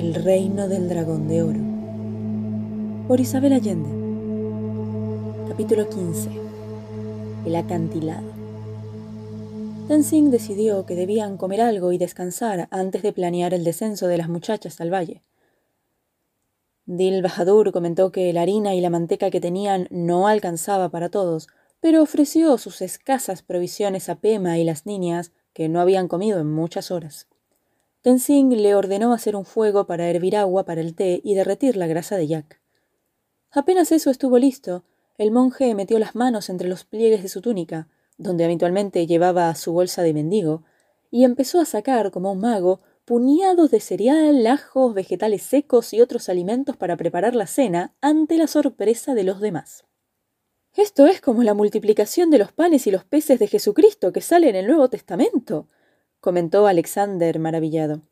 El reino del dragón de oro. Por Isabel Allende. Capítulo 15. El acantilado. Tenzing decidió que debían comer algo y descansar antes de planear el descenso de las muchachas al valle. Dil Bahadur comentó que la harina y la manteca que tenían no alcanzaba para todos, pero ofreció sus escasas provisiones a Pema y las niñas, que no habían comido en muchas horas. Tenzing le ordenó hacer un fuego para hervir agua para el té y derretir la grasa de Jack. Apenas eso estuvo listo, el monje metió las manos entre los pliegues de su túnica, donde habitualmente llevaba su bolsa de mendigo, y empezó a sacar, como un mago, puñados de cereal, ajos, vegetales secos y otros alimentos para preparar la cena ante la sorpresa de los demás. Esto es como la multiplicación de los panes y los peces de Jesucristo que sale en el Nuevo Testamento, comentó Alexander maravillado.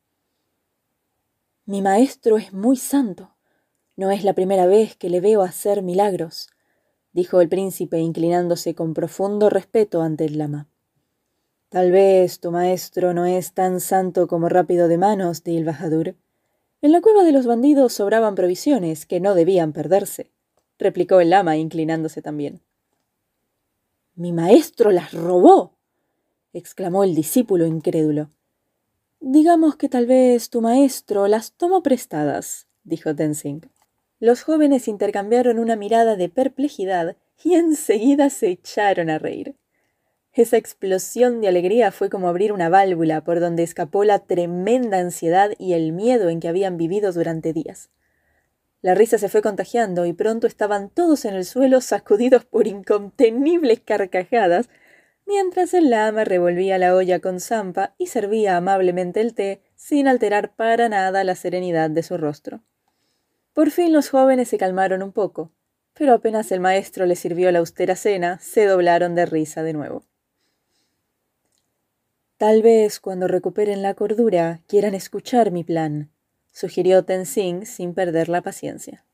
Mi maestro es muy santo. No es la primera vez que le veo hacer milagros, dijo el príncipe inclinándose con profundo respeto ante el lama. Tal vez tu maestro no es tan santo como rápido de manos, Dil Bahadur. En la cueva de los bandidos sobraban provisiones que no debían perderse, replicó el lama inclinándose también. Mi maestro las robó, exclamó el discípulo incrédulo. Digamos que tal vez tu maestro las tomó prestadas, dijo Tenzing. Los jóvenes intercambiaron una mirada de perplejidad y enseguida se echaron a reír. Esa explosión de alegría fue como abrir una válvula por donde escapó la tremenda ansiedad y el miedo en que habían vivido durante días. La risa se fue contagiando y pronto estaban todos en el suelo sacudidos por incontenibles carcajadas mientras el lama revolvía la olla con zampa y servía amablemente el té sin alterar para nada la serenidad de su rostro. Por fin los jóvenes se calmaron un poco, pero apenas el maestro les sirvió la austera cena, se doblaron de risa de nuevo. Tal vez cuando recuperen la cordura quieran escuchar mi plan, sugirió Tenzing sin perder la paciencia.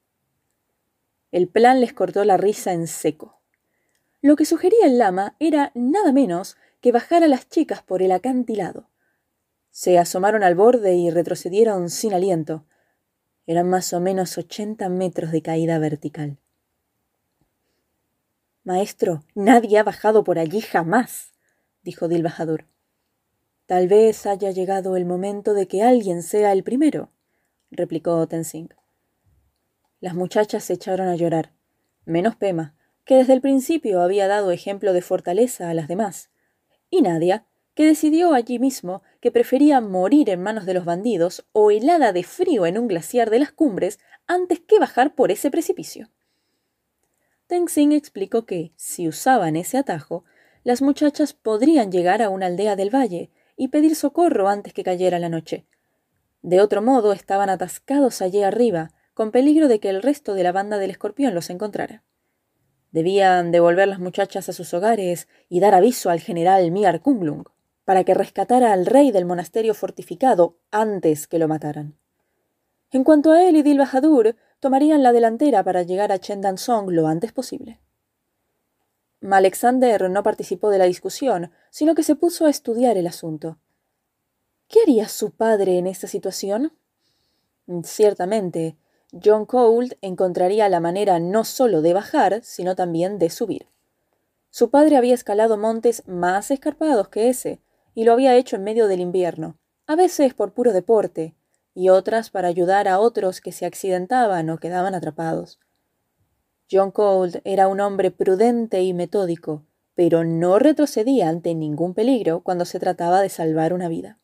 El plan les cortó la risa en seco. Lo que sugería el lama era nada menos que bajar a las chicas por el acantilado. Se asomaron al borde y retrocedieron sin aliento. Eran más o menos ochenta metros de caída vertical. Maestro, nadie ha bajado por allí jamás, dijo Dil Bajador. Tal vez haya llegado el momento de que alguien sea el primero, replicó Tenzing. Las muchachas se echaron a llorar, menos Pema, que desde el principio había dado ejemplo de fortaleza a las demás, y Nadia, que decidió allí mismo que prefería morir en manos de los bandidos o helada de frío en un glaciar de las cumbres antes que bajar por ese precipicio. Tenzing explicó que, si usaban ese atajo, las muchachas podrían llegar a una aldea del valle y pedir socorro antes que cayera la noche. De otro modo, estaban atascados allí arriba, con peligro de que el resto de la banda del escorpión los encontrara. Debían devolver las muchachas a sus hogares y dar aviso al general Miar Kunglung para que rescatara al rey del monasterio fortificado antes que lo mataran. En cuanto a él y Dil Bahadur, tomarían la delantera para llegar a Song lo antes posible. Alexander no participó de la discusión, sino que se puso a estudiar el asunto. ¿Qué haría su padre en esta situación? Ciertamente, John Cold encontraría la manera no solo de bajar, sino también de subir. Su padre había escalado montes más escarpados que ese, y lo había hecho en medio del invierno, a veces por puro deporte, y otras para ayudar a otros que se accidentaban o quedaban atrapados. John Cold era un hombre prudente y metódico, pero no retrocedía ante ningún peligro cuando se trataba de salvar una vida.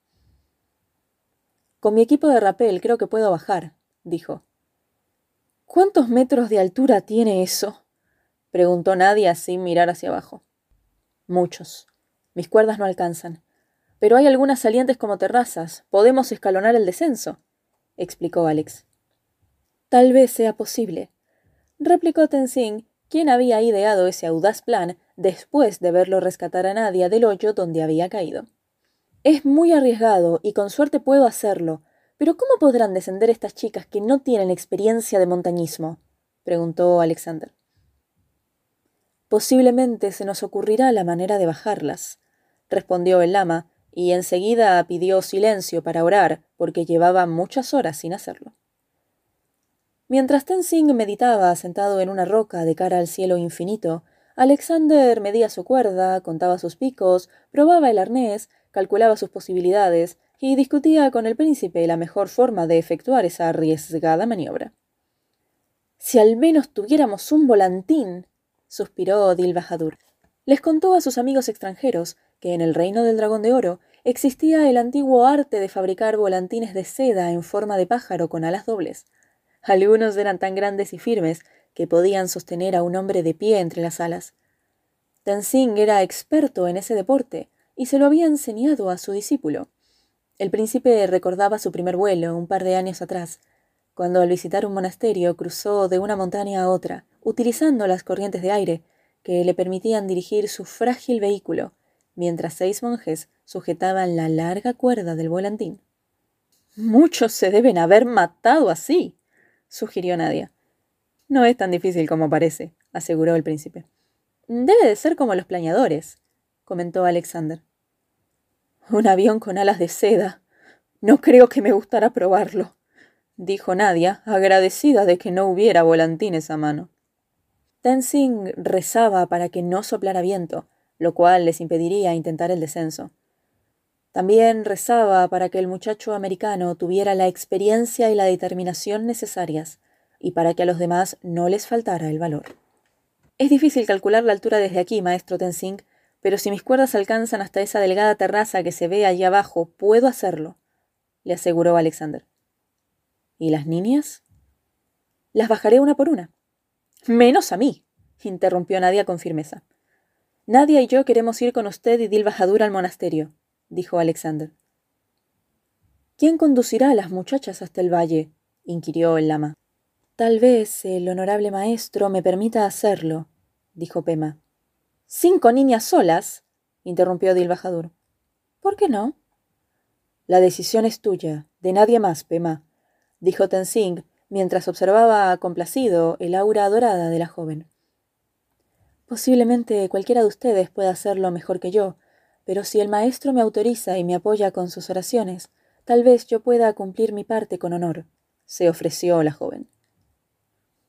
Con mi equipo de rapel creo que puedo bajar, dijo. ¿Cuántos metros de altura tiene eso? preguntó Nadia sin mirar hacia abajo. Muchos. Mis cuerdas no alcanzan. Pero hay algunas salientes como terrazas. Podemos escalonar el descenso, explicó Alex. Tal vez sea posible, replicó Tenzing, quien había ideado ese audaz plan después de verlo rescatar a Nadia del hoyo donde había caído. Es muy arriesgado y con suerte puedo hacerlo, pero ¿cómo podrán descender estas chicas que no tienen experiencia de montañismo? preguntó Alexander. Posiblemente se nos ocurrirá la manera de bajarlas, respondió el lama, y enseguida pidió silencio para orar porque llevaba muchas horas sin hacerlo. Mientras Tenzing meditaba sentado en una roca de cara al cielo infinito, Alexander medía su cuerda, contaba sus picos, probaba el arnés, calculaba sus posibilidades y discutía con el príncipe la mejor forma de efectuar esa arriesgada maniobra. Si al menos tuviéramos un volantín, suspiró Dil Bahadur. Les contó a sus amigos extranjeros que en el reino del dragón de oro existía el antiguo arte de fabricar volantines de seda en forma de pájaro con alas dobles. Algunos eran tan grandes y firmes que podían sostener a un hombre de pie entre las alas. Tenzing era experto en ese deporte y se lo había enseñado a su discípulo. El príncipe recordaba su primer vuelo un par de años atrás, cuando al visitar un monasterio cruzó de una montaña a otra, utilizando las corrientes de aire que le permitían dirigir su frágil vehículo, mientras seis monjes sujetaban la larga cuerda del volantín. Muchos se deben haber matado así, sugirió Nadia. No es tan difícil como parece, aseguró el príncipe. Debe de ser como los planeadores, comentó Alexander. Un avión con alas de seda. No creo que me gustara probarlo, dijo Nadia, agradecida de que no hubiera volantines a mano. Tenzing rezaba para que no soplara viento, lo cual les impediría intentar el descenso. También rezaba para que el muchacho americano tuviera la experiencia y la determinación necesarias, y para que a los demás no les faltara el valor. Es difícil calcular la altura desde aquí, maestro Tenzing, pero si mis cuerdas alcanzan hasta esa delgada terraza que se ve allí abajo, puedo hacerlo, le aseguró Alexander. ¿Y las niñas? Las bajaré una por una. Menos a mí, interrumpió Nadia con firmeza. Nadia y yo queremos ir con usted y Dil Bajadur al monasterio, dijo Alexander. ¿Quién conducirá a las muchachas hasta el valle? inquirió el lama. Tal vez el honorable maestro me permita hacerlo, dijo Pema. ¿Cinco niñas solas? interrumpió Dil Bajadur. ¿Por qué no? La decisión es tuya, de nadie más, Pema, dijo Tenzing mientras observaba complacido el aura dorada de la joven. Posiblemente cualquiera de ustedes pueda hacerlo mejor que yo, pero si el maestro me autoriza y me apoya con sus oraciones, tal vez yo pueda cumplir mi parte con honor, se ofreció la joven.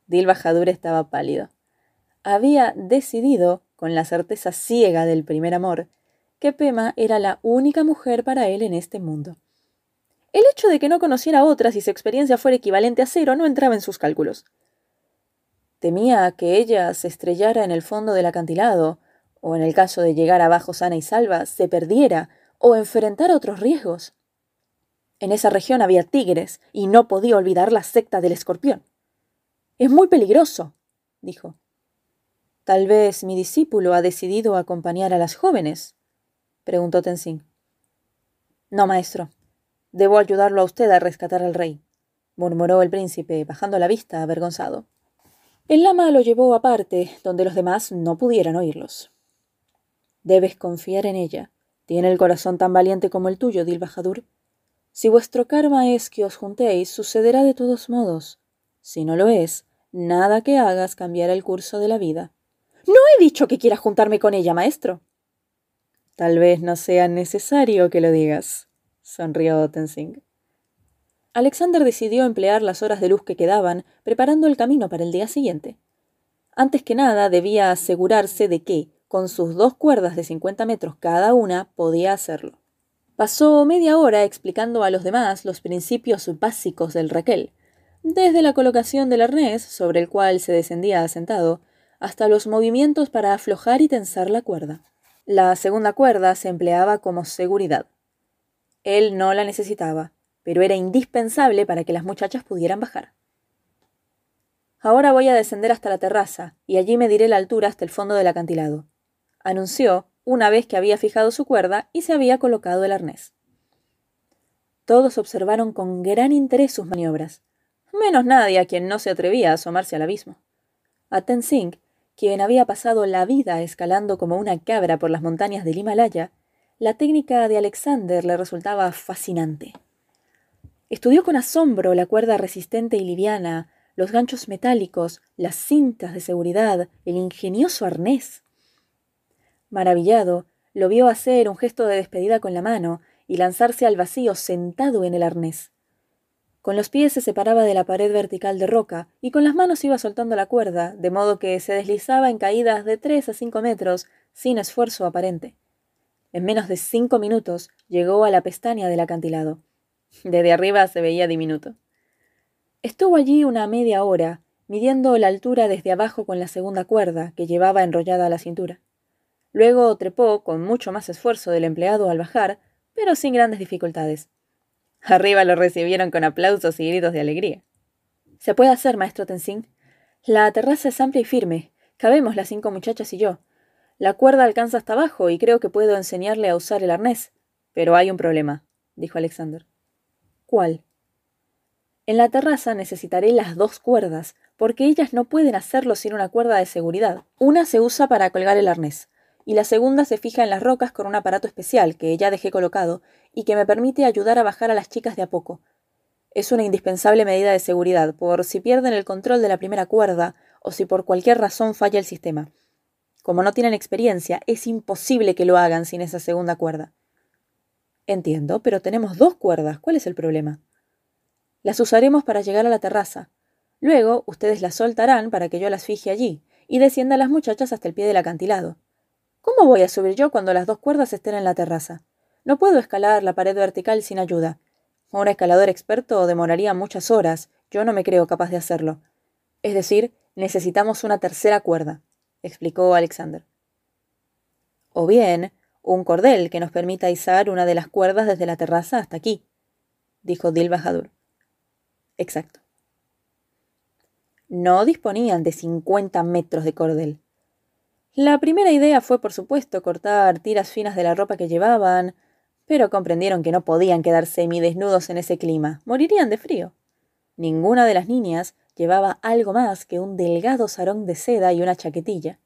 Dil Bajadur estaba pálido. Había decidido, con la certeza ciega del primer amor, que Pema era la única mujer para él en este mundo. El hecho de que no conociera otras y su experiencia fuera equivalente a cero no entraba en sus cálculos. Temía que ella se estrellara en el fondo del acantilado, o en el caso de llegar abajo sana y salva, se perdiera o enfrentara otros riesgos. En esa región había tigres, y no podía olvidar la secta del escorpión. Es muy peligroso, dijo. Tal vez mi discípulo ha decidido acompañar a las jóvenes, preguntó Tenzin. No, maestro, Debo ayudarlo a usted a rescatar al rey, murmuró el príncipe, bajando la vista, avergonzado. El lama lo llevó aparte, donde los demás no pudieran oírlos. Debes confiar en ella. Tiene el corazón tan valiente como el tuyo, Dil Bajadur. Si vuestro karma es que os juntéis, sucederá de todos modos. Si no lo es, nada que hagas cambiará el curso de la vida. No he dicho que quiera juntarme con ella, maestro. Tal vez no sea necesario que lo digas sonrió Tenzing. Alexander decidió emplear las horas de luz que quedaban preparando el camino para el día siguiente. Antes que nada debía asegurarse de que, con sus dos cuerdas de cincuenta metros cada una, podía hacerlo. Pasó media hora explicando a los demás los principios básicos del Raquel, desde la colocación del arnés, sobre el cual se descendía asentado, hasta los movimientos para aflojar y tensar la cuerda. La segunda cuerda se empleaba como seguridad. Él no la necesitaba, pero era indispensable para que las muchachas pudieran bajar. Ahora voy a descender hasta la terraza, y allí mediré la altura hasta el fondo del acantilado, anunció una vez que había fijado su cuerda y se había colocado el arnés. Todos observaron con gran interés sus maniobras, menos nadie a quien no se atrevía a asomarse al abismo. A Tenzing, quien había pasado la vida escalando como una cabra por las montañas del Himalaya, la técnica de Alexander le resultaba fascinante. Estudió con asombro la cuerda resistente y liviana, los ganchos metálicos, las cintas de seguridad, el ingenioso arnés. Maravillado, lo vio hacer un gesto de despedida con la mano y lanzarse al vacío sentado en el arnés. Con los pies se separaba de la pared vertical de roca y con las manos iba soltando la cuerda, de modo que se deslizaba en caídas de tres a cinco metros sin esfuerzo aparente. En menos de cinco minutos llegó a la pestaña del acantilado. Desde arriba se veía diminuto. Estuvo allí una media hora, midiendo la altura desde abajo con la segunda cuerda que llevaba enrollada a la cintura. Luego trepó con mucho más esfuerzo del empleado al bajar, pero sin grandes dificultades. Arriba lo recibieron con aplausos y gritos de alegría. Se puede hacer, maestro Tenzin. La terraza es amplia y firme. Cabemos las cinco muchachas y yo. La cuerda alcanza hasta abajo y creo que puedo enseñarle a usar el arnés. Pero hay un problema, dijo Alexander. ¿Cuál? En la terraza necesitaré las dos cuerdas, porque ellas no pueden hacerlo sin una cuerda de seguridad. Una se usa para colgar el arnés, y la segunda se fija en las rocas con un aparato especial que ya dejé colocado y que me permite ayudar a bajar a las chicas de a poco. Es una indispensable medida de seguridad, por si pierden el control de la primera cuerda o si por cualquier razón falla el sistema. Como no tienen experiencia, es imposible que lo hagan sin esa segunda cuerda. Entiendo, pero tenemos dos cuerdas. ¿Cuál es el problema? Las usaremos para llegar a la terraza. Luego, ustedes las soltarán para que yo las fije allí y descienda a las muchachas hasta el pie del acantilado. ¿Cómo voy a subir yo cuando las dos cuerdas estén en la terraza? No puedo escalar la pared vertical sin ayuda. Un escalador experto demoraría muchas horas. Yo no me creo capaz de hacerlo. Es decir, necesitamos una tercera cuerda, explicó Alexander. O bien, un cordel que nos permita izar una de las cuerdas desde la terraza hasta aquí, dijo Dil Bajadur. Exacto. No disponían de cincuenta metros de cordel. La primera idea fue, por supuesto, cortar tiras finas de la ropa que llevaban, pero comprendieron que no podían quedar semidesnudos en ese clima, morirían de frío. Ninguna de las niñas llevaba algo más que un delgado sarón de seda y una chaquetilla.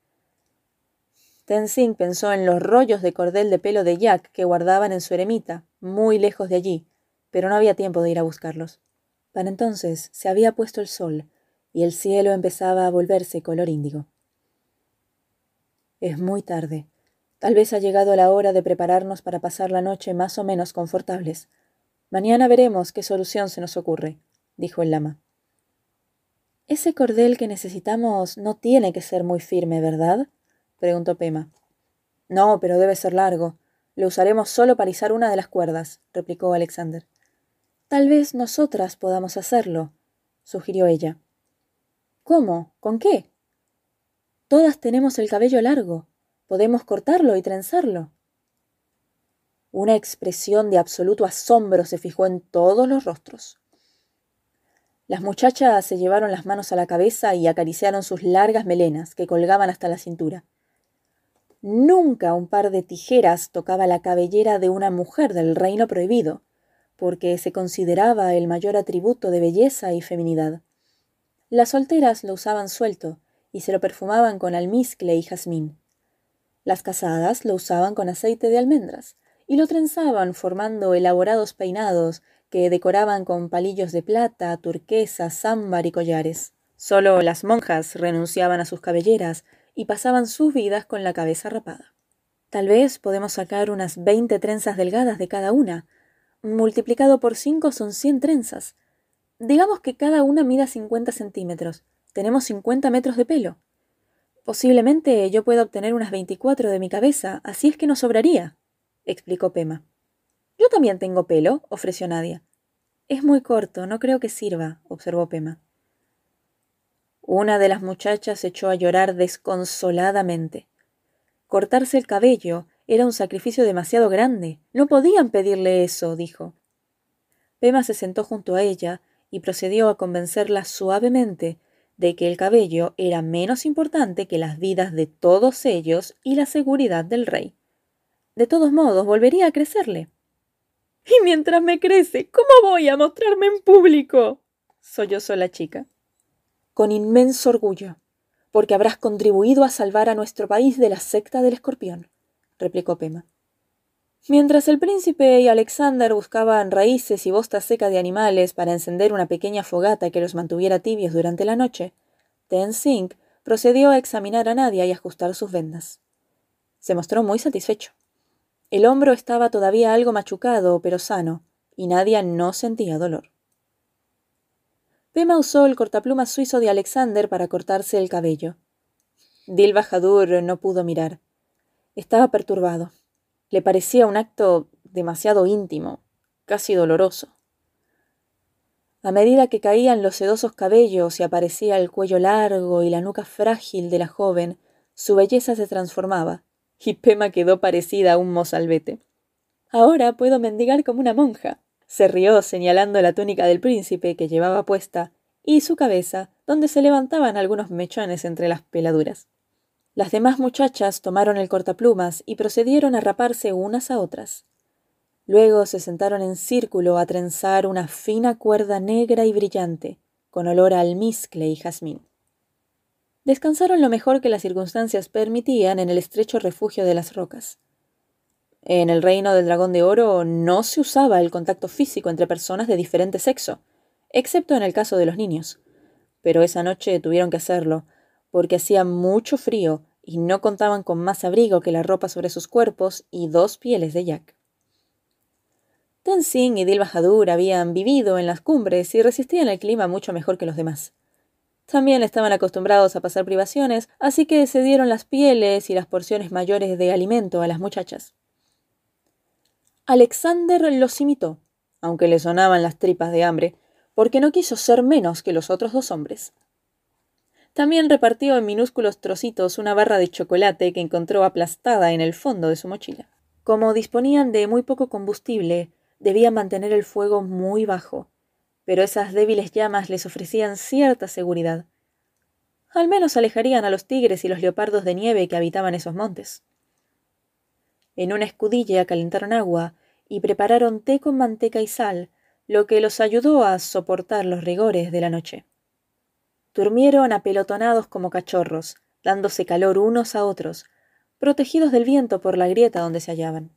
Tenzing pensó en los rollos de cordel de pelo de Jack que guardaban en su eremita, muy lejos de allí, pero no había tiempo de ir a buscarlos. Para entonces se había puesto el sol y el cielo empezaba a volverse color índigo. Es muy tarde. Tal vez ha llegado la hora de prepararnos para pasar la noche más o menos confortables. Mañana veremos qué solución se nos ocurre, dijo el lama. Ese cordel que necesitamos no tiene que ser muy firme, ¿verdad? preguntó Pema. No, pero debe ser largo. Lo usaremos solo para izar una de las cuerdas, replicó Alexander. Tal vez nosotras podamos hacerlo, sugirió ella. ¿Cómo? ¿Con qué? Todas tenemos el cabello largo. Podemos cortarlo y trenzarlo. Una expresión de absoluto asombro se fijó en todos los rostros. Las muchachas se llevaron las manos a la cabeza y acariciaron sus largas melenas que colgaban hasta la cintura. Nunca un par de tijeras tocaba la cabellera de una mujer del reino prohibido, porque se consideraba el mayor atributo de belleza y feminidad. Las solteras lo usaban suelto y se lo perfumaban con almizcle y jazmín. Las casadas lo usaban con aceite de almendras y lo trenzaban formando elaborados peinados que decoraban con palillos de plata, turquesa, zámbar y collares. Solo las monjas renunciaban a sus cabelleras y pasaban sus vidas con la cabeza rapada. Tal vez podemos sacar unas veinte trenzas delgadas de cada una. Multiplicado por cinco son cien trenzas. Digamos que cada una mida cincuenta centímetros. Tenemos cincuenta metros de pelo. Posiblemente yo pueda obtener unas veinticuatro de mi cabeza, así es que no sobraría, explicó Pema. Yo también tengo pelo, ofreció Nadia. Es muy corto, no creo que sirva, observó Pema. Una de las muchachas echó a llorar desconsoladamente. Cortarse el cabello era un sacrificio demasiado grande. No podían pedirle eso, dijo. Pema se sentó junto a ella y procedió a convencerla suavemente de que el cabello era menos importante que las vidas de todos ellos y la seguridad del rey. De todos modos, volvería a crecerle. Y mientras me crece, ¿cómo voy a mostrarme en público? sollozó la chica con inmenso orgullo, porque habrás contribuido a salvar a nuestro país de la secta del escorpión, replicó Pema. Mientras el príncipe y Alexander buscaban raíces y bosta seca de animales para encender una pequeña fogata que los mantuviera tibios durante la noche, Tenzing procedió a examinar a Nadia y ajustar sus vendas. Se mostró muy satisfecho. El hombro estaba todavía algo machucado, pero sano, y Nadia no sentía dolor. Pema usó el cortaplumas suizo de Alexander para cortarse el cabello. Dil Bajadur no pudo mirar. Estaba perturbado. Le parecía un acto demasiado íntimo, casi doloroso. A medida que caían los sedosos cabellos y aparecía el cuello largo y la nuca frágil de la joven, su belleza se transformaba, y Pema quedó parecida a un mozalbete. Ahora puedo mendigar como una monja. Se rió señalando la túnica del príncipe que llevaba puesta y su cabeza, donde se levantaban algunos mechones entre las peladuras. Las demás muchachas tomaron el cortaplumas y procedieron a raparse unas a otras. Luego se sentaron en círculo a trenzar una fina cuerda negra y brillante, con olor a almizcle y jazmín. Descansaron lo mejor que las circunstancias permitían en el estrecho refugio de las rocas. En el reino del dragón de oro no se usaba el contacto físico entre personas de diferente sexo, excepto en el caso de los niños. Pero esa noche tuvieron que hacerlo, porque hacía mucho frío y no contaban con más abrigo que la ropa sobre sus cuerpos y dos pieles de yak. Tenzin y Dil Bahadur habían vivido en las cumbres y resistían el clima mucho mejor que los demás. También estaban acostumbrados a pasar privaciones, así que se dieron las pieles y las porciones mayores de alimento a las muchachas. Alexander los imitó, aunque le sonaban las tripas de hambre, porque no quiso ser menos que los otros dos hombres. También repartió en minúsculos trocitos una barra de chocolate que encontró aplastada en el fondo de su mochila. Como disponían de muy poco combustible, debían mantener el fuego muy bajo, pero esas débiles llamas les ofrecían cierta seguridad. Al menos alejarían a los tigres y los leopardos de nieve que habitaban esos montes. En una escudilla calentaron agua y prepararon té con manteca y sal, lo que los ayudó a soportar los rigores de la noche. Durmieron apelotonados como cachorros, dándose calor unos a otros, protegidos del viento por la grieta donde se hallaban.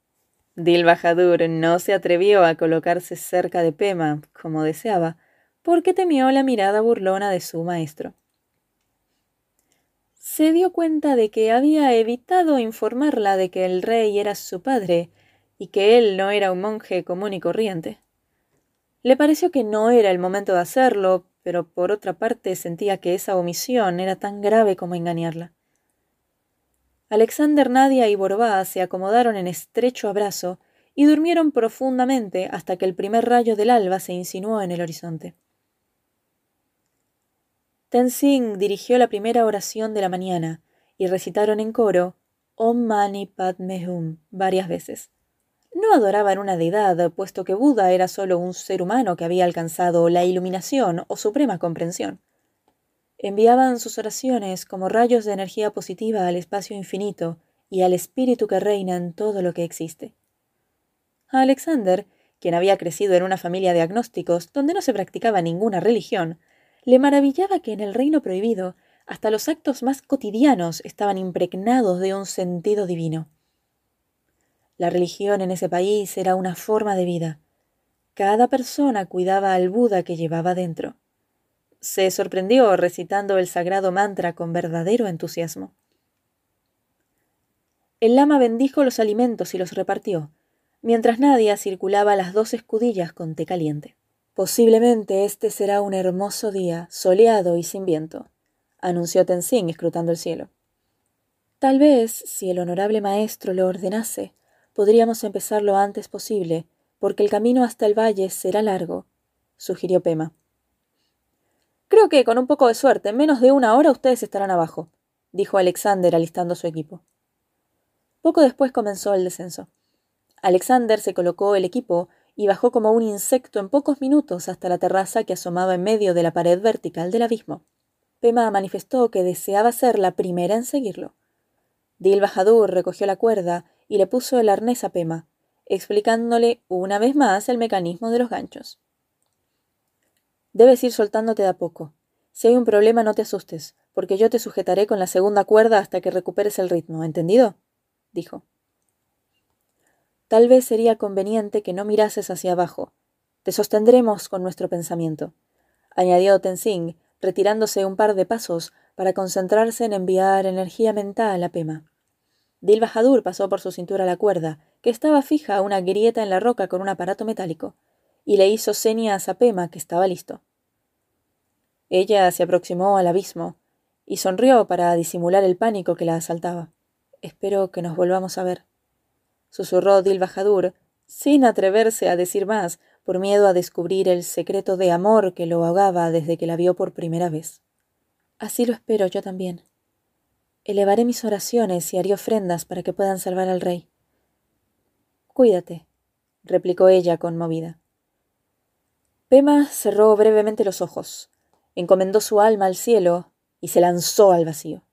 Dil Bajadur no se atrevió a colocarse cerca de Pema, como deseaba, porque temió la mirada burlona de su maestro. Se dio cuenta de que había evitado informarla de que el rey era su padre y que él no era un monje común y corriente. Le pareció que no era el momento de hacerlo, pero por otra parte sentía que esa omisión era tan grave como engañarla. Alexander, Nadia y Borbá se acomodaron en estrecho abrazo y durmieron profundamente hasta que el primer rayo del alba se insinuó en el horizonte. Tenzing dirigió la primera oración de la mañana y recitaron en coro Om Mani Padme Hum varias veces. No adoraban una deidad, puesto que Buda era solo un ser humano que había alcanzado la iluminación o suprema comprensión. Enviaban sus oraciones como rayos de energía positiva al espacio infinito y al espíritu que reina en todo lo que existe. A Alexander, quien había crecido en una familia de agnósticos donde no se practicaba ninguna religión, le maravillaba que en el reino prohibido hasta los actos más cotidianos estaban impregnados de un sentido divino. La religión en ese país era una forma de vida. Cada persona cuidaba al Buda que llevaba dentro. Se sorprendió recitando el sagrado mantra con verdadero entusiasmo. El lama bendijo los alimentos y los repartió, mientras Nadia circulaba las dos escudillas con té caliente. Posiblemente este será un hermoso día, soleado y sin viento, anunció Tenzin escrutando el cielo. Tal vez, si el honorable maestro lo ordenase, Podríamos empezar lo antes posible, porque el camino hasta el valle será largo, sugirió Pema. Creo que con un poco de suerte, en menos de una hora ustedes estarán abajo, dijo Alexander alistando su equipo. Poco después comenzó el descenso. Alexander se colocó el equipo y bajó como un insecto en pocos minutos hasta la terraza que asomaba en medio de la pared vertical del abismo. Pema manifestó que deseaba ser la primera en seguirlo. Dil Bahadur recogió la cuerda y le puso el arnés a Pema, explicándole una vez más el mecanismo de los ganchos. Debes ir soltándote de a poco. Si hay un problema no te asustes, porque yo te sujetaré con la segunda cuerda hasta que recuperes el ritmo, ¿entendido? dijo. Tal vez sería conveniente que no mirases hacia abajo. Te sostendremos con nuestro pensamiento, añadió Tenzing, retirándose un par de pasos para concentrarse en enviar energía mental a Pema. Dil Bahadur pasó por su cintura la cuerda, que estaba fija a una grieta en la roca con un aparato metálico, y le hizo seña a Sapema que estaba listo. Ella se aproximó al abismo y sonrió para disimular el pánico que la asaltaba. Espero que nos volvamos a ver, susurró Dil Bahadur, sin atreverse a decir más, por miedo a descubrir el secreto de amor que lo ahogaba desde que la vio por primera vez. Así lo espero yo también. Elevaré mis oraciones y haré ofrendas para que puedan salvar al rey. Cuídate, replicó ella conmovida. Pema cerró brevemente los ojos, encomendó su alma al cielo y se lanzó al vacío.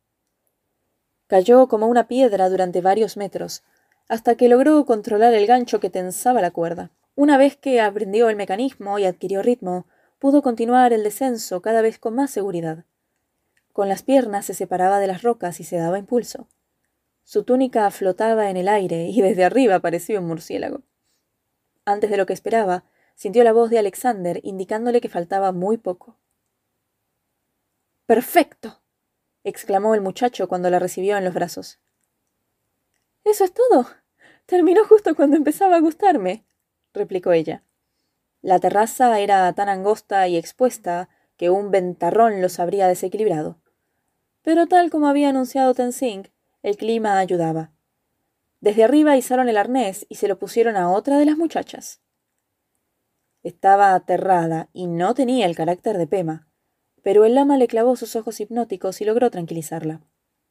Cayó como una piedra durante varios metros, hasta que logró controlar el gancho que tensaba la cuerda. Una vez que aprendió el mecanismo y adquirió ritmo, pudo continuar el descenso cada vez con más seguridad. Con las piernas se separaba de las rocas y se daba impulso. Su túnica flotaba en el aire y desde arriba parecía un murciélago. Antes de lo que esperaba, sintió la voz de Alexander indicándole que faltaba muy poco. Perfecto. exclamó el muchacho cuando la recibió en los brazos. Eso es todo. Terminó justo cuando empezaba a gustarme, replicó ella. La terraza era tan angosta y expuesta que un ventarrón los habría desequilibrado. Pero tal como había anunciado Tenzing, el clima ayudaba. Desde arriba izaron el arnés y se lo pusieron a otra de las muchachas. Estaba aterrada y no tenía el carácter de Pema, pero el lama le clavó sus ojos hipnóticos y logró tranquilizarla.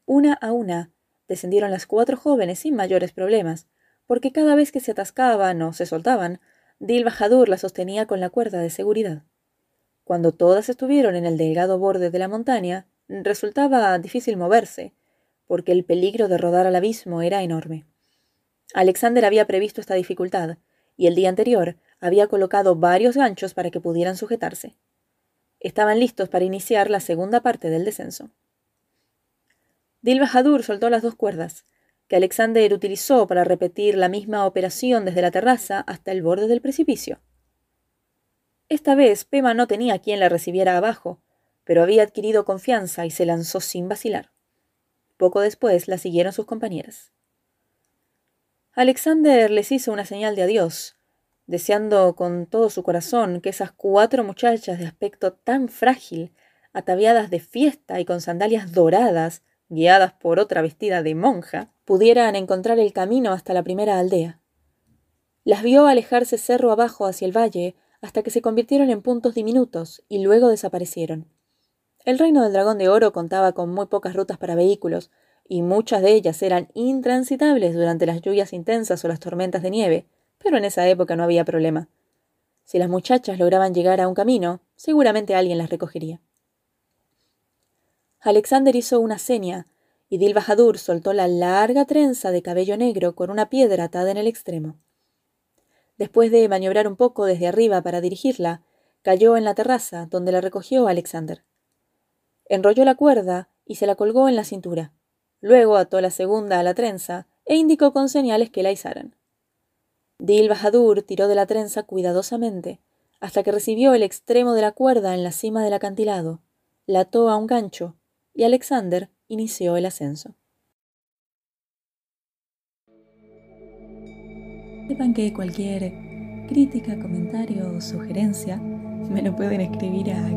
Una a una descendieron las cuatro jóvenes sin mayores problemas, porque cada vez que se atascaban o se soltaban, Dil Bahadur la sostenía con la cuerda de seguridad. Cuando todas estuvieron en el delgado borde de la montaña, resultaba difícil moverse, porque el peligro de rodar al abismo era enorme. Alexander había previsto esta dificultad, y el día anterior había colocado varios ganchos para que pudieran sujetarse. Estaban listos para iniciar la segunda parte del descenso. Dil Bahadur soltó las dos cuerdas, que Alexander utilizó para repetir la misma operación desde la terraza hasta el borde del precipicio. Esta vez Pema no tenía quien la recibiera abajo, pero había adquirido confianza y se lanzó sin vacilar. Poco después la siguieron sus compañeras. Alexander les hizo una señal de adiós, deseando con todo su corazón que esas cuatro muchachas de aspecto tan frágil, ataviadas de fiesta y con sandalias doradas, guiadas por otra vestida de monja, pudieran encontrar el camino hasta la primera aldea. Las vio alejarse cerro abajo hacia el valle hasta que se convirtieron en puntos diminutos y luego desaparecieron. El reino del dragón de oro contaba con muy pocas rutas para vehículos, y muchas de ellas eran intransitables durante las lluvias intensas o las tormentas de nieve, pero en esa época no había problema. Si las muchachas lograban llegar a un camino, seguramente alguien las recogería. Alexander hizo una seña, y Dil Bahadur soltó la larga trenza de cabello negro con una piedra atada en el extremo. Después de maniobrar un poco desde arriba para dirigirla, cayó en la terraza, donde la recogió Alexander. Enrolló la cuerda y se la colgó en la cintura. Luego ató la segunda a la trenza e indicó con señales que la izaran. Dil Bahadur tiró de la trenza cuidadosamente hasta que recibió el extremo de la cuerda en la cima del acantilado, la ató a un gancho y Alexander inició el ascenso. Sepan que cualquier crítica, comentario o sugerencia me lo pueden escribir a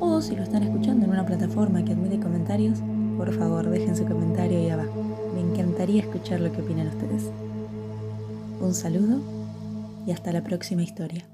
o si lo están escuchando en una plataforma que admite comentarios, por favor dejen su comentario ahí abajo. Me encantaría escuchar lo que opinan ustedes. Un saludo y hasta la próxima historia.